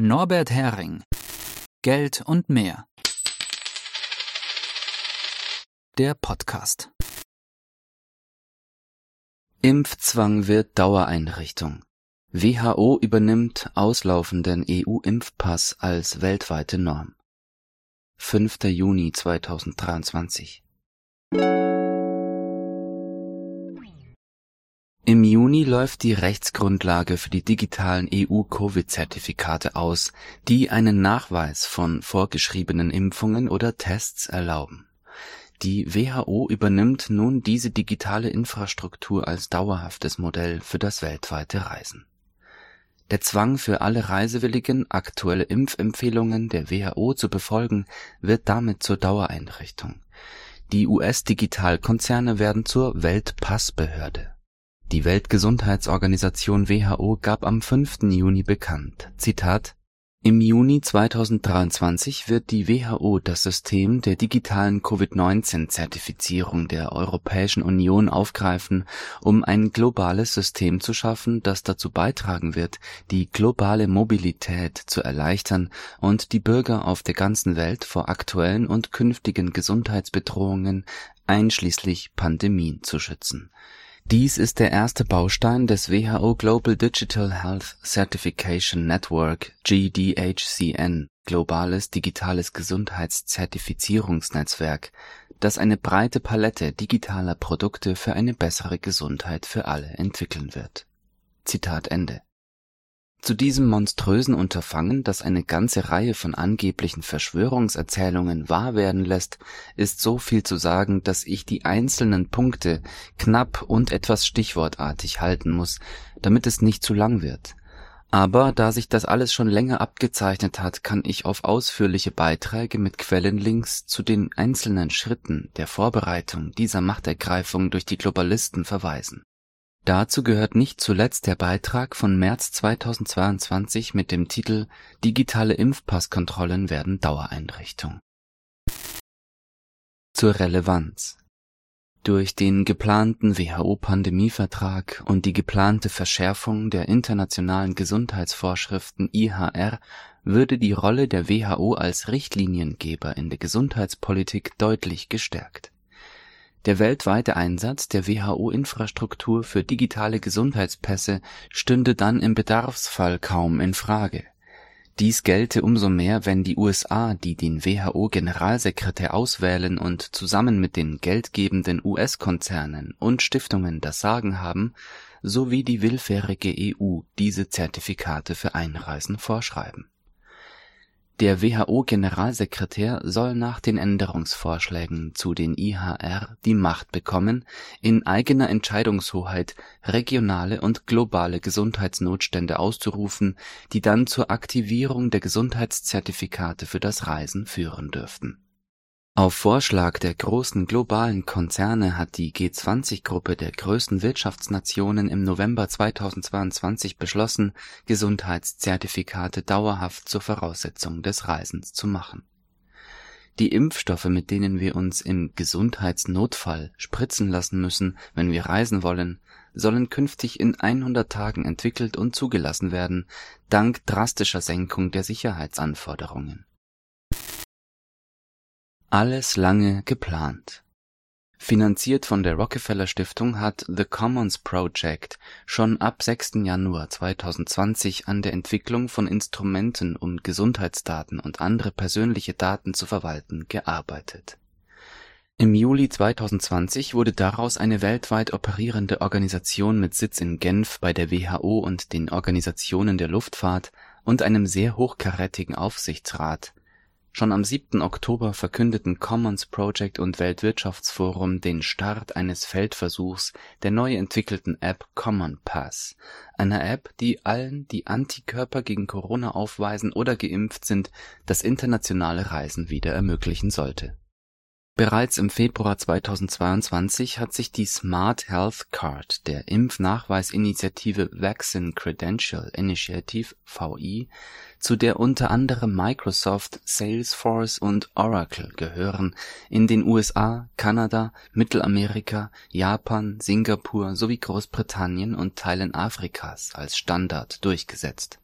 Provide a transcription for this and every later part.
Norbert Hering Geld und mehr. Der Podcast. Impfzwang wird Dauereinrichtung. WHO übernimmt auslaufenden EU-Impfpass als weltweite Norm. 5. Juni 2023 läuft die Rechtsgrundlage für die digitalen EU-Covid-Zertifikate aus, die einen Nachweis von vorgeschriebenen Impfungen oder Tests erlauben. Die WHO übernimmt nun diese digitale Infrastruktur als dauerhaftes Modell für das weltweite Reisen. Der Zwang für alle Reisewilligen, aktuelle Impfempfehlungen der WHO zu befolgen, wird damit zur Dauereinrichtung. Die US-Digitalkonzerne werden zur Weltpassbehörde die Weltgesundheitsorganisation WHO gab am 5. Juni bekannt, Zitat, im Juni 2023 wird die WHO das System der digitalen Covid-19-Zertifizierung der Europäischen Union aufgreifen, um ein globales System zu schaffen, das dazu beitragen wird, die globale Mobilität zu erleichtern und die Bürger auf der ganzen Welt vor aktuellen und künftigen Gesundheitsbedrohungen einschließlich Pandemien zu schützen dies ist der erste Baustein des WHO Global Digital Health Certification Network (GDHCN) globales digitales Gesundheitszertifizierungsnetzwerk, das eine breite Palette digitaler Produkte für eine bessere Gesundheit für alle entwickeln wird. Zitat Ende zu diesem monströsen Unterfangen, das eine ganze Reihe von angeblichen Verschwörungserzählungen wahr werden lässt, ist so viel zu sagen, dass ich die einzelnen Punkte knapp und etwas stichwortartig halten muss, damit es nicht zu lang wird. Aber da sich das alles schon länger abgezeichnet hat, kann ich auf ausführliche Beiträge mit Quellenlinks zu den einzelnen Schritten der Vorbereitung dieser Machtergreifung durch die Globalisten verweisen Dazu gehört nicht zuletzt der Beitrag von März 2022 mit dem Titel Digitale Impfpasskontrollen werden Dauereinrichtung. Zur Relevanz Durch den geplanten WHO-Pandemievertrag und die geplante Verschärfung der internationalen Gesundheitsvorschriften IHR würde die Rolle der WHO als Richtliniengeber in der Gesundheitspolitik deutlich gestärkt der weltweite Einsatz der WHO-Infrastruktur für digitale Gesundheitspässe stünde dann im Bedarfsfall kaum in Frage. Dies gelte umso mehr, wenn die USA, die den WHO-Generalsekretär auswählen und zusammen mit den geldgebenden US-Konzernen und Stiftungen das Sagen haben, sowie die willfährige EU diese Zertifikate für Einreisen vorschreiben der WHO-Generalsekretär soll nach den Änderungsvorschlägen zu den IHR die Macht bekommen, in eigener Entscheidungshoheit regionale und globale Gesundheitsnotstände auszurufen, die dann zur Aktivierung der Gesundheitszertifikate für das Reisen führen dürften auf Vorschlag der großen globalen Konzerne hat die G20-Gruppe der größten Wirtschaftsnationen im November 2022 beschlossen, Gesundheitszertifikate dauerhaft zur Voraussetzung des Reisens zu machen. Die Impfstoffe, mit denen wir uns im Gesundheitsnotfall spritzen lassen müssen, wenn wir reisen wollen, sollen künftig in 100 Tagen entwickelt und zugelassen werden, dank drastischer Senkung der Sicherheitsanforderungen alles lange geplant. Finanziert von der Rockefeller Stiftung hat The Commons Project schon ab 6. Januar 2020 an der Entwicklung von Instrumenten, um Gesundheitsdaten und andere persönliche Daten zu verwalten, gearbeitet. Im Juli 2020 wurde daraus eine weltweit operierende Organisation mit Sitz in Genf bei der WHO und den Organisationen der Luftfahrt und einem sehr hochkarätigen Aufsichtsrat Schon am 7. Oktober verkündeten Commons Project und Weltwirtschaftsforum den Start eines Feldversuchs der neu entwickelten App Common Pass, einer App, die allen, die Antikörper gegen Corona aufweisen oder geimpft sind, das internationale Reisen wieder ermöglichen sollte Bereits im Februar 2022 hat sich die Smart Health Card der Impfnachweisinitiative Vaccine Credential Initiative (VI), zu der unter anderem Microsoft, Salesforce und Oracle gehören, in den USA, Kanada, Mittelamerika, Japan, Singapur sowie Großbritannien und Teilen Afrikas als Standard durchgesetzt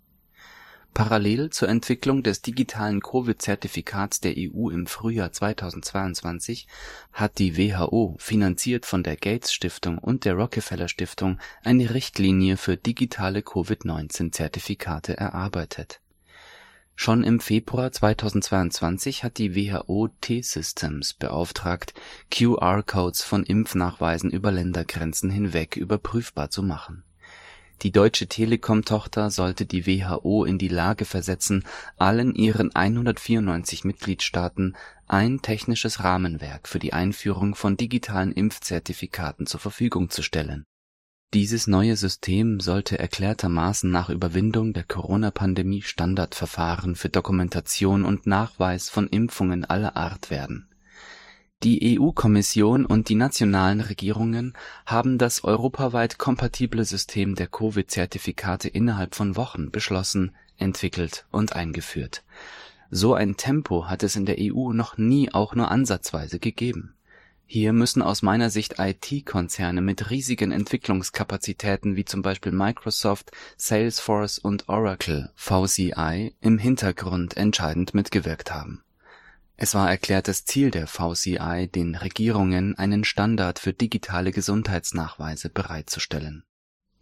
Parallel zur Entwicklung des digitalen Covid-Zertifikats der EU im Frühjahr 2022 hat die WHO, finanziert von der Gates-Stiftung und der Rockefeller-Stiftung, eine Richtlinie für digitale Covid-19-Zertifikate erarbeitet. Schon im Februar 2022 hat die WHO T-Systems beauftragt, QR-Codes von Impfnachweisen über Ländergrenzen hinweg überprüfbar zu machen die Deutsche Telekom-Tochter sollte die WHO in die Lage versetzen, allen ihren 194 Mitgliedstaaten ein technisches Rahmenwerk für die Einführung von digitalen Impfzertifikaten zur Verfügung zu stellen. Dieses neue System sollte erklärtermaßen nach Überwindung der Corona-Pandemie Standardverfahren für Dokumentation und Nachweis von Impfungen aller Art werden die EU-Kommission und die nationalen Regierungen haben das europaweit kompatible System der Covid-Zertifikate innerhalb von Wochen beschlossen, entwickelt und eingeführt. So ein Tempo hat es in der EU noch nie auch nur ansatzweise gegeben. Hier müssen aus meiner Sicht IT-Konzerne mit riesigen Entwicklungskapazitäten wie zum Beispiel Microsoft, Salesforce und Oracle (VCI) im Hintergrund entscheidend mitgewirkt haben es war erklärtes Ziel der VCI, den Regierungen einen Standard für digitale Gesundheitsnachweise bereitzustellen.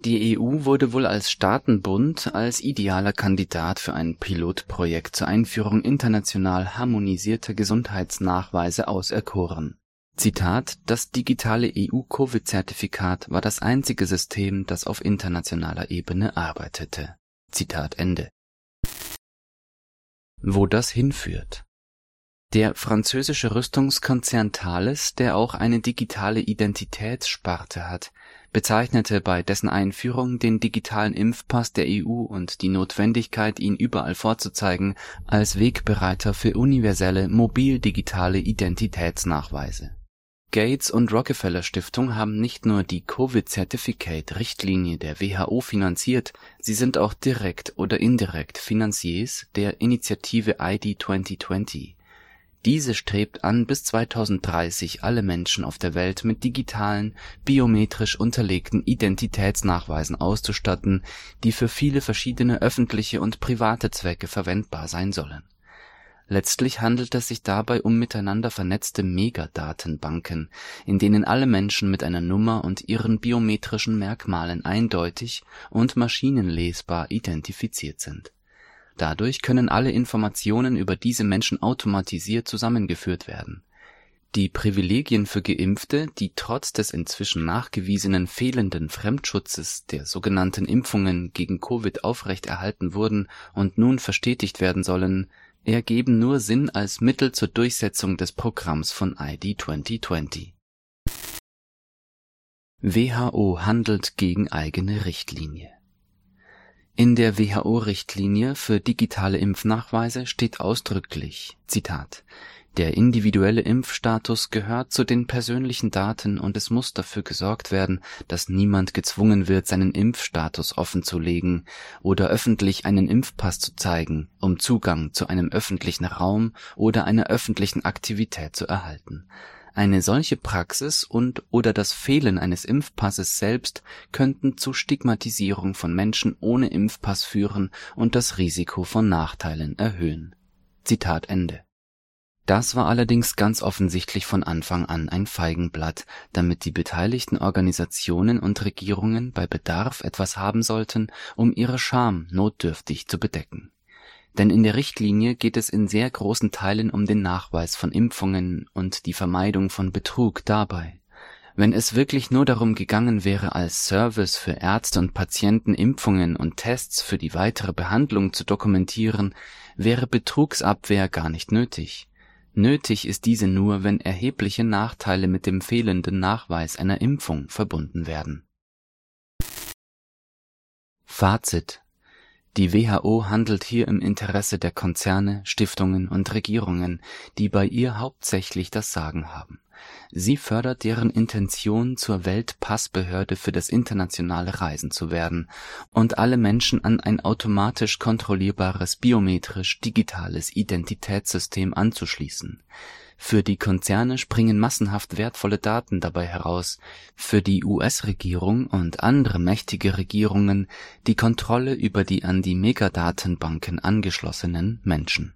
Die EU wurde wohl als Staatenbund als idealer Kandidat für ein Pilotprojekt zur Einführung international harmonisierter Gesundheitsnachweise auserkoren. Zitat Das digitale EU-Covid-Zertifikat war das einzige System, das auf internationaler Ebene arbeitete. Zitat Ende. Wo das hinführt der französische Rüstungskonzern Thales, der auch eine digitale Identitätssparte hat, bezeichnete bei dessen Einführung den digitalen Impfpass der EU und die Notwendigkeit, ihn überall vorzuzeigen, als Wegbereiter für universelle mobil-digitale Identitätsnachweise. Gates und Rockefeller Stiftung haben nicht nur die Covid-Certificate-Richtlinie der WHO finanziert, sie sind auch direkt oder indirekt Finanziers der Initiative ID 2020 diese strebt an, bis 2030 alle Menschen auf der Welt mit digitalen, biometrisch unterlegten Identitätsnachweisen auszustatten, die für viele verschiedene öffentliche und private Zwecke verwendbar sein sollen. Letztlich handelt es sich dabei um miteinander vernetzte Megadatenbanken, in denen alle Menschen mit einer Nummer und ihren biometrischen Merkmalen eindeutig und maschinenlesbar identifiziert sind Dadurch können alle Informationen über diese Menschen automatisiert zusammengeführt werden. Die Privilegien für Geimpfte, die trotz des inzwischen nachgewiesenen fehlenden Fremdschutzes der sogenannten Impfungen gegen Covid aufrechterhalten wurden und nun verstetigt werden sollen, ergeben nur Sinn als Mittel zur Durchsetzung des Programms von ID 2020. WHO handelt gegen eigene Richtlinie in der WHO-Richtlinie für digitale Impfnachweise steht ausdrücklich, Zitat, der individuelle Impfstatus gehört zu den persönlichen Daten und es muss dafür gesorgt werden, dass niemand gezwungen wird, seinen Impfstatus offenzulegen oder öffentlich einen Impfpass zu zeigen, um Zugang zu einem öffentlichen Raum oder einer öffentlichen Aktivität zu erhalten eine solche Praxis und/oder das Fehlen eines Impfpasses selbst könnten zu Stigmatisierung von Menschen ohne Impfpass führen und das Risiko von Nachteilen erhöhen. Zitat Ende. Das war allerdings ganz offensichtlich von Anfang an ein Feigenblatt, damit die beteiligten Organisationen und Regierungen bei Bedarf etwas haben sollten, um ihre Scham notdürftig zu bedecken denn in der Richtlinie geht es in sehr großen Teilen um den Nachweis von Impfungen und die Vermeidung von Betrug dabei. Wenn es wirklich nur darum gegangen wäre, als Service für Ärzte und Patienten Impfungen und Tests für die weitere Behandlung zu dokumentieren, wäre Betrugsabwehr gar nicht nötig. Nötig ist diese nur, wenn erhebliche Nachteile mit dem fehlenden Nachweis einer Impfung verbunden werden. Fazit die WHO handelt hier im Interesse der Konzerne, Stiftungen und Regierungen, die bei ihr hauptsächlich das Sagen haben. Sie fördert deren Intention, zur Weltpassbehörde für das internationale Reisen zu werden und alle Menschen an ein automatisch kontrollierbares biometrisch digitales Identitätssystem anzuschließen Für die Konzerne springen massenhaft wertvolle Daten dabei heraus, für die US-Regierung und andere mächtige Regierungen die Kontrolle über die an die Megadatenbanken angeschlossenen Menschen